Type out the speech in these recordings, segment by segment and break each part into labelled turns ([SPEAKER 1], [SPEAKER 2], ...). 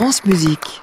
[SPEAKER 1] France Musique.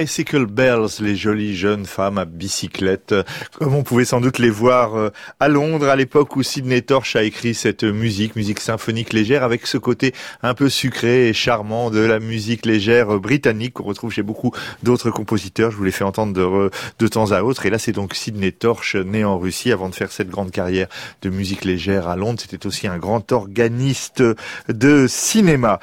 [SPEAKER 2] Bicycle Bells, les jolies jeunes femmes à bicyclette, comme on pouvait sans doute les voir euh, à Londres à l'époque où Sidney Torch a écrit cette musique, musique symphonique légère avec ce côté un peu sucré et charmant de la musique légère britannique qu'on retrouve chez beaucoup d'autres compositeurs. Je vous l'ai fait entendre de, de temps à autre et là c'est donc Sidney Torch né en Russie avant de faire cette grande carrière de musique légère à Londres. C'était aussi un grand organiste de cinéma.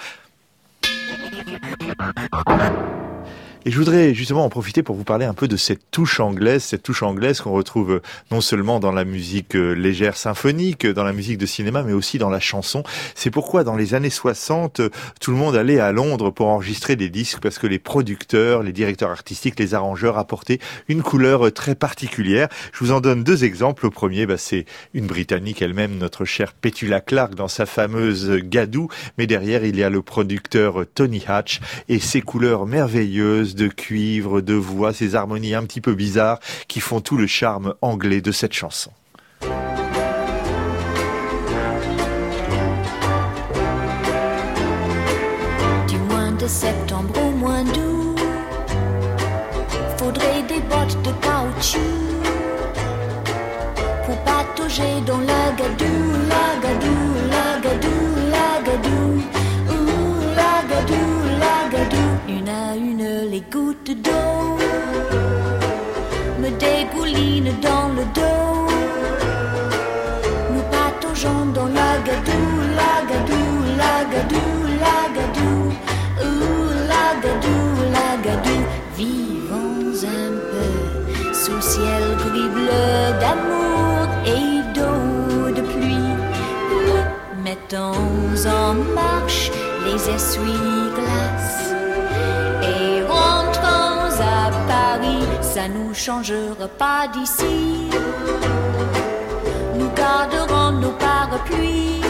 [SPEAKER 2] Et je voudrais justement en profiter pour vous parler un peu de cette touche anglaise, cette touche anglaise qu'on retrouve euh, non seulement dans la musique euh, légère symphonique, euh, dans la musique de cinéma, mais aussi dans la chanson. C'est pourquoi dans les années 60, tout le monde allait à Londres pour enregistrer des disques parce que les producteurs, les directeurs artistiques, les arrangeurs apportaient une couleur très particulière. Je vous en donne deux exemples. Le premier, bah, c'est une Britannique elle-même, notre chère Petula Clark dans sa fameuse Gadou. Mais derrière, il y a le producteur Tony Hatch et ses couleurs merveilleuses de cuivre, de voix, ces harmonies un petit peu bizarres qui font tout le charme anglais de cette chanson.
[SPEAKER 3] Du moins de septembre au moins d'août, faudrait des bottes de caoutchouc pour patauger dans la me dégoulinent dans le dos. Nous pataugeons dans la gadou, la gadou, la gadou, la gadou, ouh, la gadou, la gadou. Vivons un peu sous le ciel gris bleu d'amour et d'eau de pluie. Mettons en marche les essuie-glaces Ça nous changera pas d'ici. Nous garderons nos parapluies.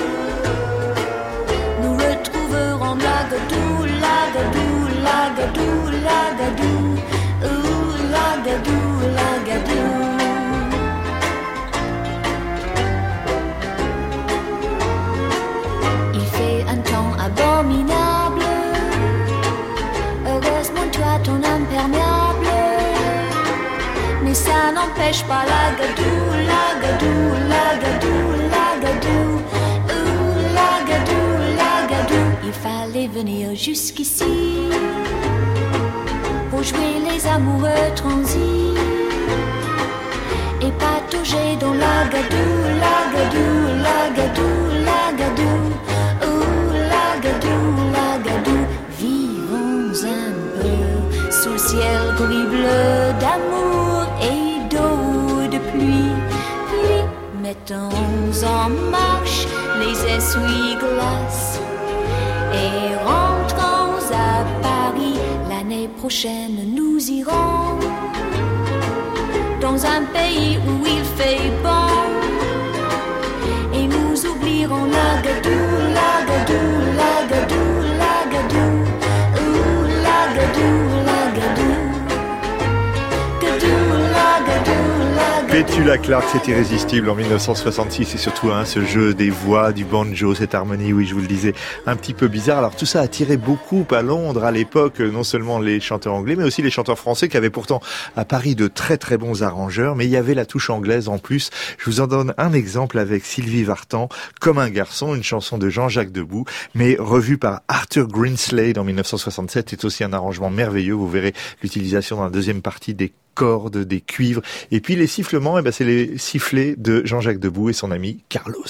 [SPEAKER 3] Nous retrouverons la gadou, la gadou, la gadou, la gadou, n'empêche pas la gadou, la gadou, la gadou, la gadou. Gadou, gadou. Il fallait venir jusqu'ici pour jouer les amoureux transis et patauger dans la gadou, la gadou, la gadou, la gadou. Ouh, la gadou, la gadou. Vivons un peu sous le ciel horrible d'amour mettons en marche les essuie-glaces et rentrons à Paris. L'année prochaine, nous irons dans un pays où il fait bon. Et nous oublierons la gadou, la gadou,
[SPEAKER 2] Petula Clark, c'est irrésistible en 1966 et surtout hein, ce jeu des voix, du banjo, cette harmonie, oui, je vous le disais, un petit peu bizarre. Alors tout ça a attiré beaucoup à Londres à l'époque, non seulement les chanteurs anglais, mais aussi les chanteurs français qui avaient pourtant à Paris de très très bons arrangeurs, mais il y avait la touche anglaise en plus. Je vous en donne un exemple avec Sylvie Vartan, Comme un garçon, une chanson de Jean-Jacques Debout, mais revue par Arthur Greenslade en 1967, c'est aussi un arrangement merveilleux. Vous verrez l'utilisation dans la deuxième partie des cordes, des cuivres. Et puis les sifflements, eh ben, c'est les sifflets de Jean-Jacques Debout et son ami Carlos.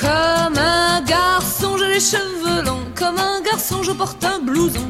[SPEAKER 1] Comme un garçon, j'ai les cheveux longs. Comme un garçon, je porte un blouson,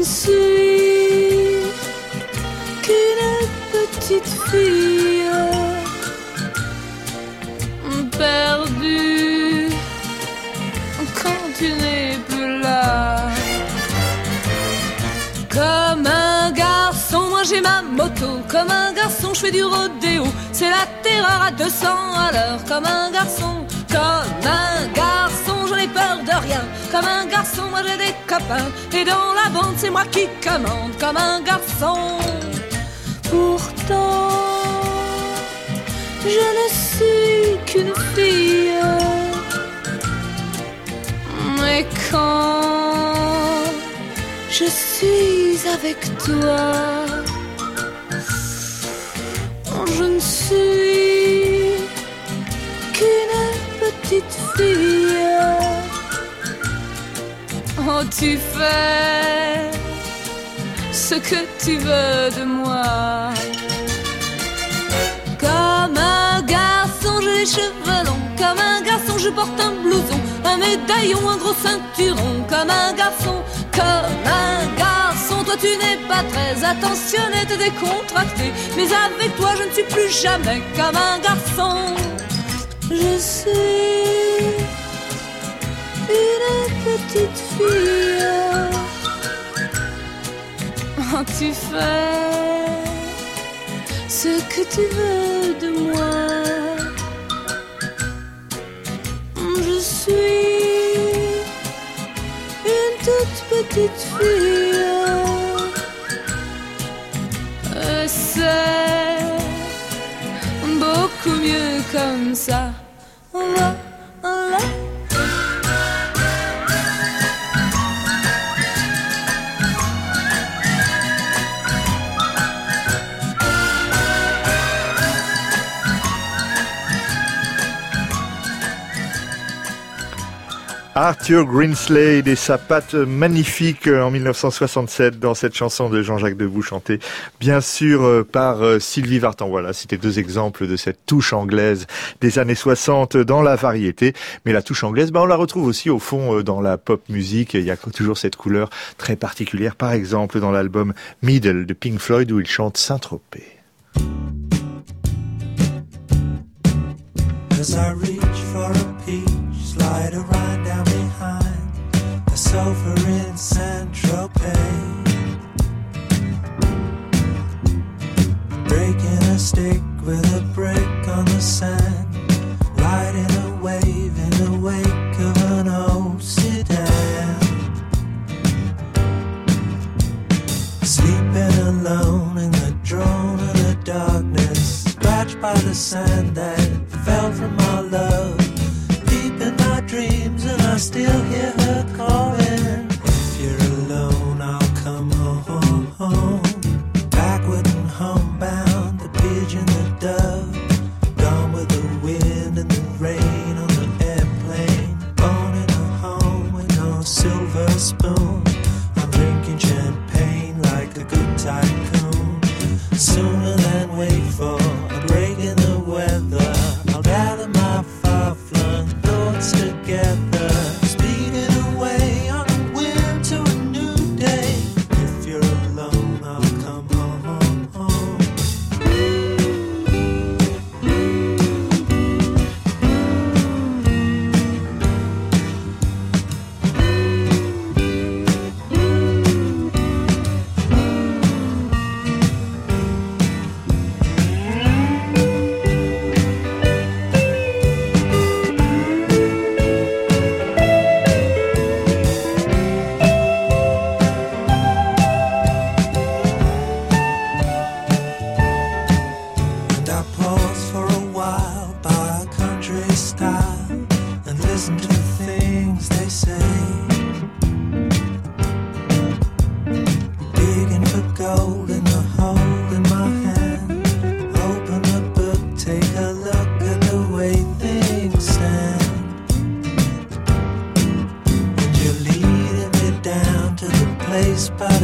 [SPEAKER 1] Ne suis qu'une petite fille perdue quand tu n'es plus là. Comme un garçon, moi j'ai ma moto. Comme un garçon, je fais du rodéo. C'est la terreur à 200 à l'heure. Comme un garçon, comme un garçon, je n'ai peur de rien. Comme un garçon, moi j'ai des copains. Et dans la bande, c'est moi qui commande. Comme un garçon. Pourtant, je ne suis qu'une fille. Mais quand je suis avec toi, je ne suis qu'une petite fille. Tu fais ce que tu veux de moi. Comme un garçon, j'ai les cheveux longs. Comme un garçon, je porte un blouson, un médaillon, un gros ceinturon. Comme un garçon, comme un garçon, toi tu n'es pas très attentionné, t'es décontracté. Mais avec toi, je ne suis plus jamais comme un garçon. Je suis une petite fille. Oh, tu fais ce que tu veux de moi. Je suis une toute petite fille. C'est beaucoup mieux comme ça.
[SPEAKER 2] Arthur Greenslade et sa patte magnifique euh, en 1967 dans cette chanson de Jean-Jacques Debout chantée bien sûr euh, par euh, Sylvie Vartan. Voilà, c'était deux exemples de cette touche anglaise des années 60 dans la variété. Mais la touche anglaise, ben, on la retrouve aussi au fond dans la pop musique. Il y a toujours cette couleur très particulière. Par exemple, dans l'album Middle de Pink Floyd où il chante Saint-Tropez.
[SPEAKER 4] The sofa in. Breaking a stick with a brick on the sand, riding a wave in the wake of an old sedan. Sleeping alone in the drone of the darkness, scratched by the sand that fell from our love Deep in my dreams and I
[SPEAKER 2] still hear I. Soon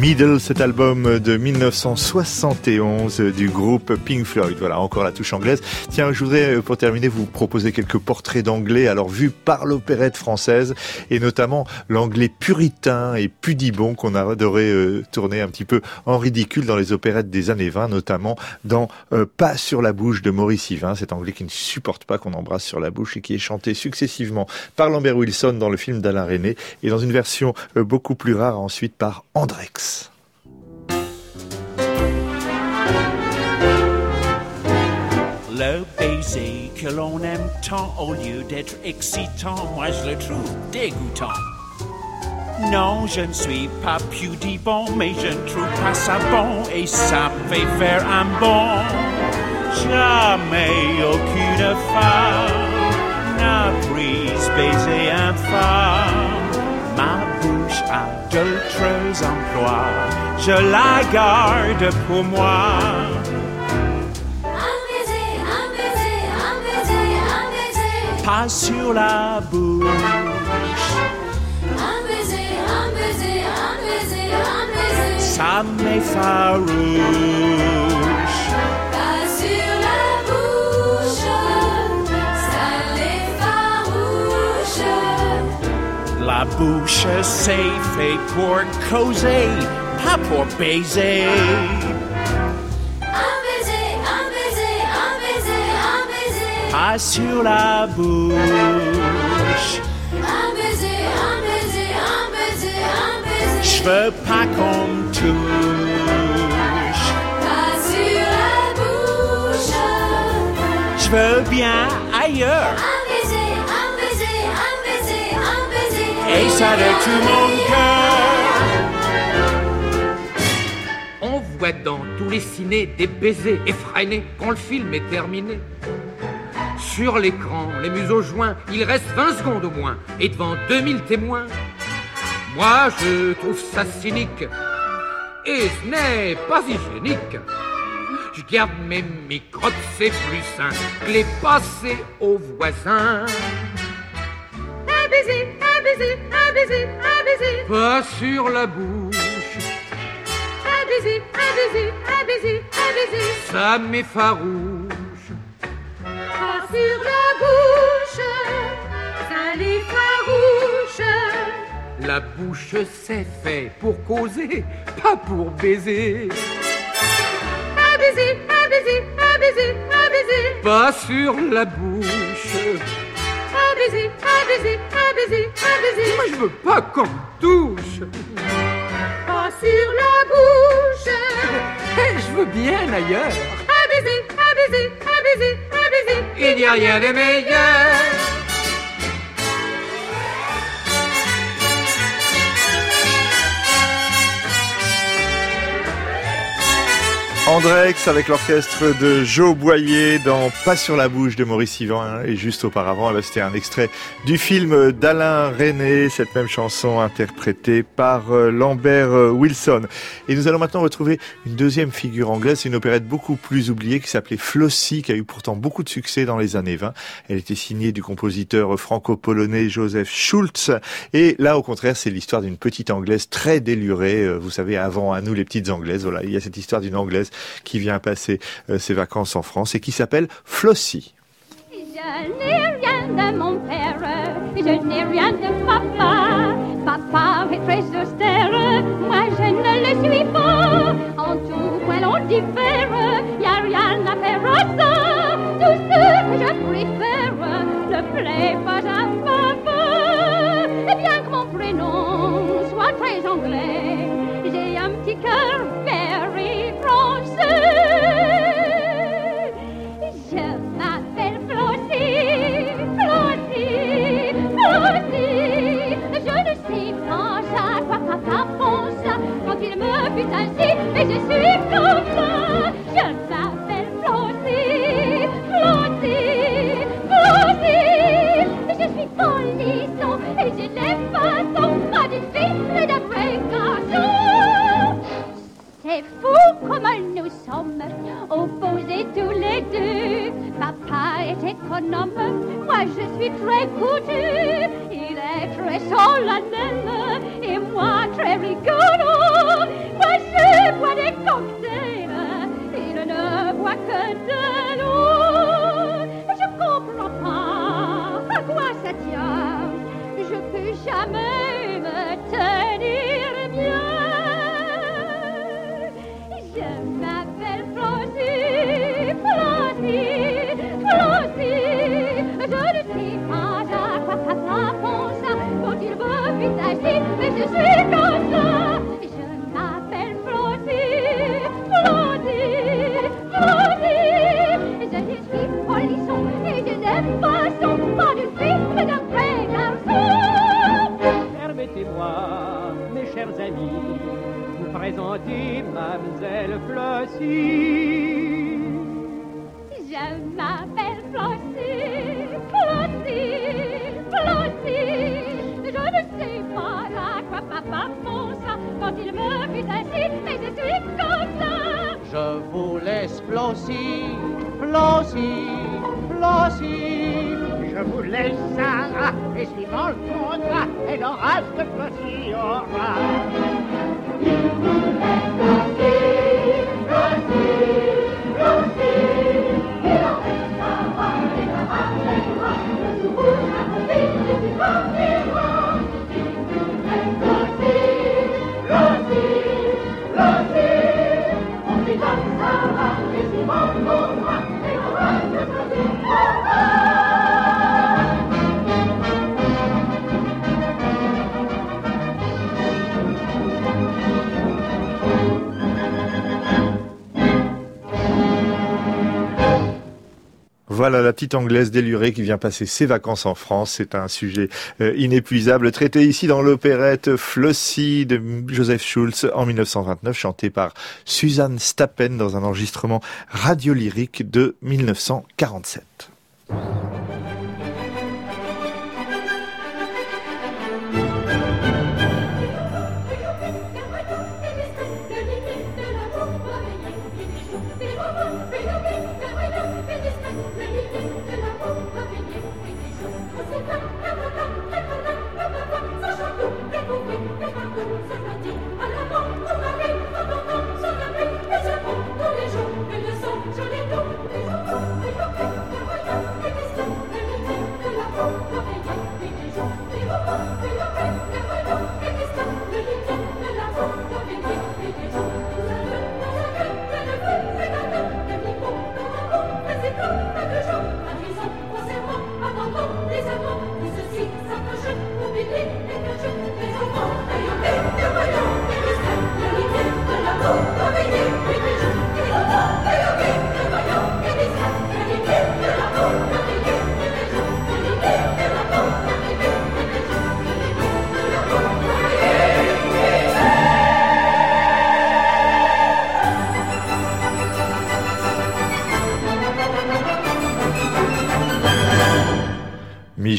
[SPEAKER 2] Middle, cet album de 1971 du groupe Pink Floyd. Voilà, encore la touche anglaise. Tiens, je voudrais, euh, pour terminer, vous proposer quelques portraits d'anglais, alors vus par l'opérette française, et notamment l'anglais puritain et pudibon qu'on a adoré euh, tourner un petit peu en ridicule dans les opérettes des années 20, notamment dans euh, Pas sur la bouche de Maurice Yvain, cet anglais qui ne supporte pas qu'on embrasse sur la bouche et qui est chanté successivement par Lambert Wilson dans le film d'Alain René, et dans une version beaucoup plus rare ensuite par Andrex.
[SPEAKER 5] Le baiser que l'on aime tant au lieu d'être excitant, moi je le trouve dégoûtant. Non, je ne suis pas pudibon, mais je ne trouve pas ça bon et ça fait faire un bon. Jamais aucune femme n'a pris baiser infâme. Ma a d'autres emplois, je la garde pour moi. pas sur la bouche.
[SPEAKER 3] Un baiser, un baiser, un baiser, un baiser.
[SPEAKER 5] Ça m'effarouche.
[SPEAKER 3] La bouche,
[SPEAKER 5] c'est fait pour causer, pas pour baiser. pas sur la bouche.
[SPEAKER 3] Un baiser, un baiser, un baiser, un baiser.
[SPEAKER 5] Je veux pas qu'on me touche.
[SPEAKER 3] Pas sur la bouche.
[SPEAKER 5] Je veux bien ailleurs. Et ça mon cœur.
[SPEAKER 6] On vois dans tous les cinés des baisers effrénés quand le film est terminé. Sur l'écran, les museaux joints, il reste 20 secondes au moins, et devant 2000 témoins. Moi, je trouve ça cynique, et ce n'est pas hygiénique. Je garde mes microbes, c'est plus sain que les passer aux voisins.
[SPEAKER 1] Un baiser, baiser, un baiser, un baiser,
[SPEAKER 6] Pas sur la bouche,
[SPEAKER 1] un baiser, un baiser, un baiser, un baiser.
[SPEAKER 6] ça m'effarouche.
[SPEAKER 1] Pas sur la bouche, ça les farouche.
[SPEAKER 6] La bouche c'est fait pour causer, pas pour baiser.
[SPEAKER 1] Un baiser, un baiser, un baiser, un baiser.
[SPEAKER 6] Pas sur la bouche.
[SPEAKER 1] Un baiser, un baiser, un baiser, un baiser.
[SPEAKER 6] Moi je veux pas qu'on me touche.
[SPEAKER 1] Pas sur la bouche.
[SPEAKER 6] Eh, je veux bien ailleurs.
[SPEAKER 1] Un baiser, un baiser, un baiser, un baiser.
[SPEAKER 6] Il n'y a rien de meilleur.
[SPEAKER 2] Andrex avec l'orchestre de Joe Boyer dans Pas sur la bouche de Maurice Yvan. Et juste auparavant eh ben, c'était un extrait du film d'Alain René cette même chanson interprétée par euh, Lambert euh, Wilson. Et nous allons maintenant retrouver une deuxième figure anglaise une opérette beaucoup plus oubliée qui s'appelait Flossie qui a eu pourtant beaucoup de succès dans les années 20 elle était signée du compositeur franco-polonais Joseph Schultz. Et là au contraire c'est l'histoire d'une petite anglaise très délurée. Euh, vous savez avant à nous les petites anglaises voilà il y a cette histoire d'une anglaise qui vient passer euh, ses vacances en France et qui s'appelle Flossie.
[SPEAKER 7] Je n'ai rien de mon père, je n'ai rien de papa. Papa est très austère, moi je ne le suis pas. En tout point l'on diffère, y a rien à faire à ça. Tout ce que je préfère ne plaît pas à papa. Et bien que mon prénom soit très anglais, j'ai un petit cœur moi je suis très coûteux. Il est très solennel quand il me vite mais je suis comme ça.
[SPEAKER 8] Vous présenter Mademoiselle Flossie.
[SPEAKER 7] Je m'appelle Flossie, Flossie, Flossie. Je ne sais pas à quoi papa pense quand il me vit ainsi, mais je suis comme ça.
[SPEAKER 8] Je vous laisse Flossie, Flossie, Flossie. Je vous laisse Sarah, et suivant le contrat, aura ce que Flossie aura.
[SPEAKER 2] Voilà la petite anglaise délurée qui vient passer ses vacances en France. C'est un sujet euh, inépuisable traité ici dans l'opérette Flossie de Joseph Schulz en 1929, chanté par Suzanne Stappen dans un enregistrement radiolyrique de 1947.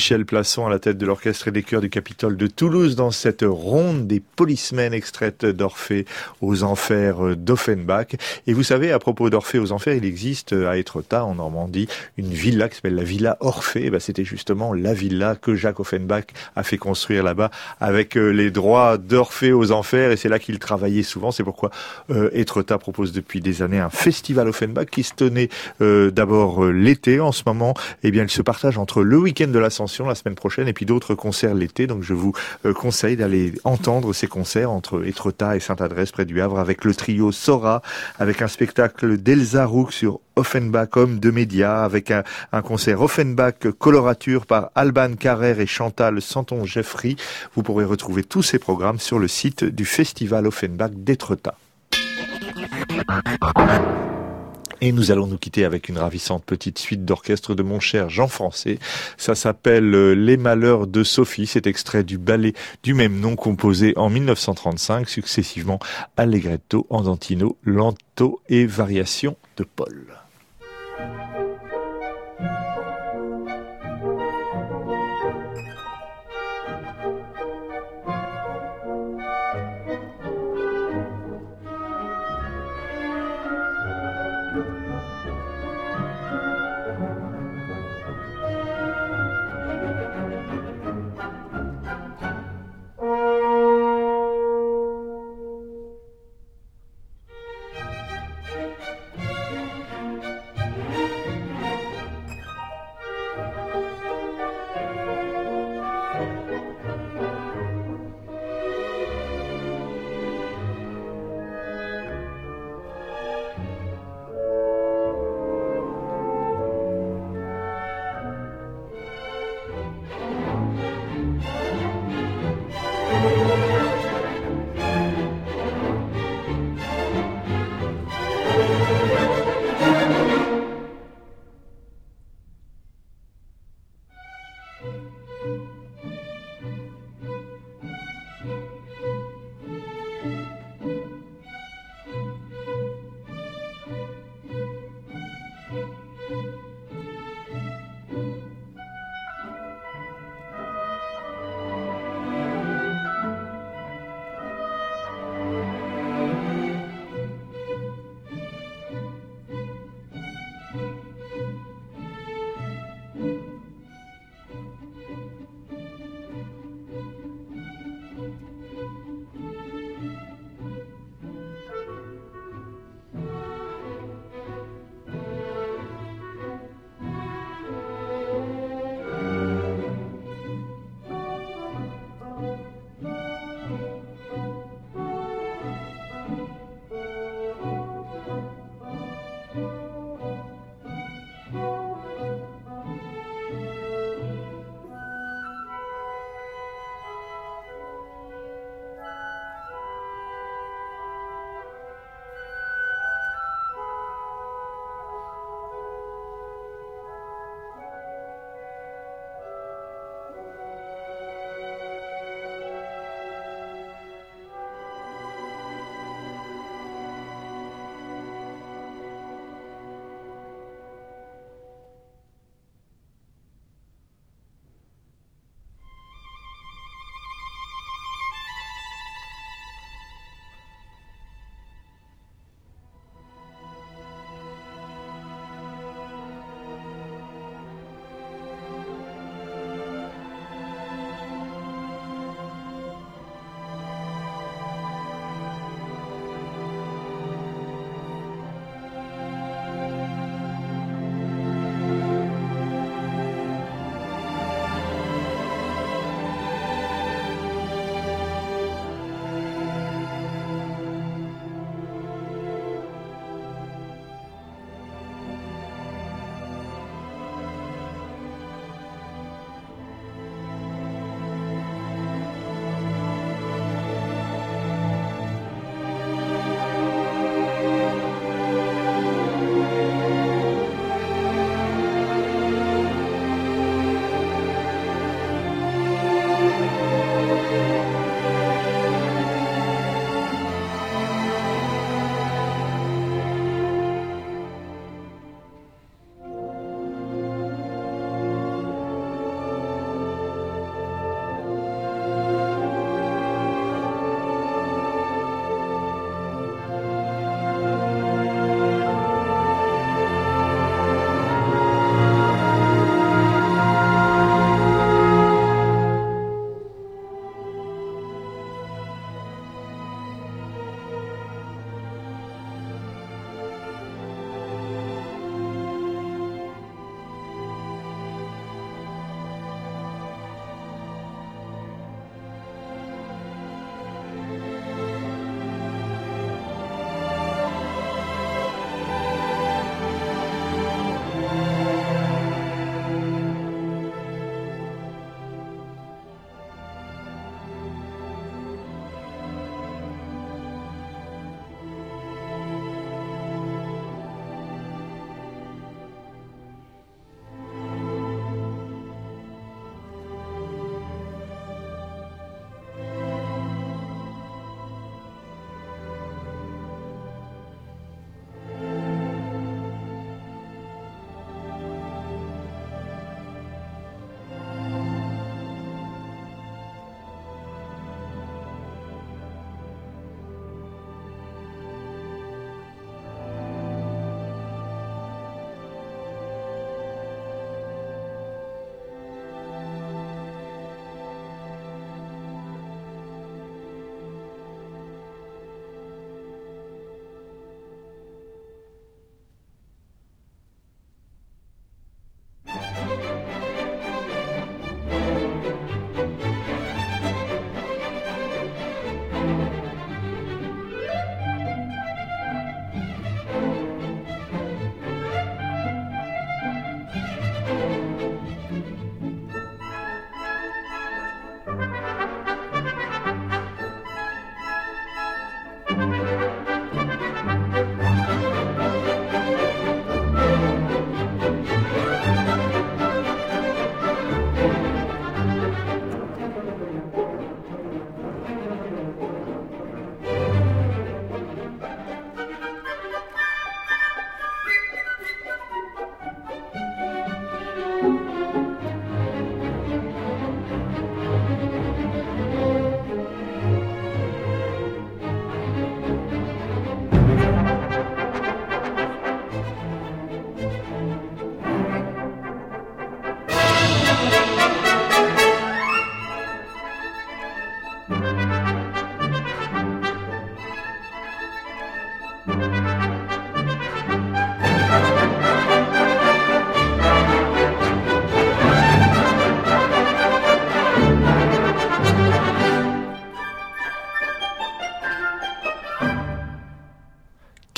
[SPEAKER 2] Michel Plasson à la tête de l'orchestre et des chœurs du Capitole de Toulouse dans cette ronde des policemen extraites d'Orphée aux enfers d'Offenbach. Et vous savez, à propos d'Orphée aux enfers, il existe à Étretat, en Normandie, une villa qui s'appelle la villa Orphée. Ben, C'était justement la villa que Jacques Offenbach a fait construire là-bas avec euh, les droits d'Orphée aux enfers. Et c'est là qu'il travaillait souvent. C'est pourquoi euh, Étretat propose depuis des années un festival Offenbach qui se tenait euh, d'abord euh, l'été. En ce moment, eh bien, il se partage entre le week-end de l'Ascension la semaine prochaine et puis d'autres concerts l'été. Donc je vous euh, conseille d'aller entendre ces concerts entre Étretat et Sainte-Adresse près du Havre avec le trio Sora, avec un spectacle d'Elsa Roux sur Offenbach homme de médias, avec un, concert Offenbach colorature par Alban Carrère et Chantal Santon Jeffrey. Vous pourrez retrouver tous ces programmes sur le site du Festival Offenbach d'Étretat. Et nous allons nous quitter avec une ravissante petite suite d'orchestre de mon cher Jean Français. Ça s'appelle euh, Les Malheurs de Sophie. C'est extrait du ballet du même nom composé en 1935, successivement Allegretto, Andantino, Lento et Variation de Paul.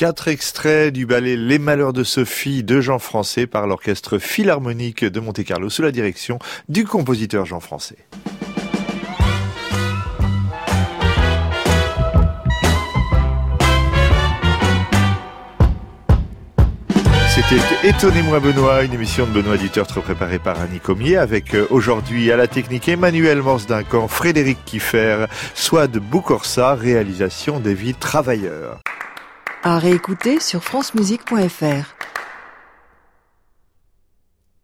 [SPEAKER 2] Quatre extraits du ballet Les Malheurs de Sophie de Jean Français par l'Orchestre Philharmonique de Monte-Carlo sous la direction du compositeur Jean Français. Étonnez-moi Benoît, une émission de Benoît Dutertre préparée par Annie Comier avec euh, aujourd'hui à la technique Emmanuel Morse Duncan, Frédéric Kiffer, Swad Boucorsa, réalisation des vies travailleurs.
[SPEAKER 9] À réécouter sur francemusique.fr.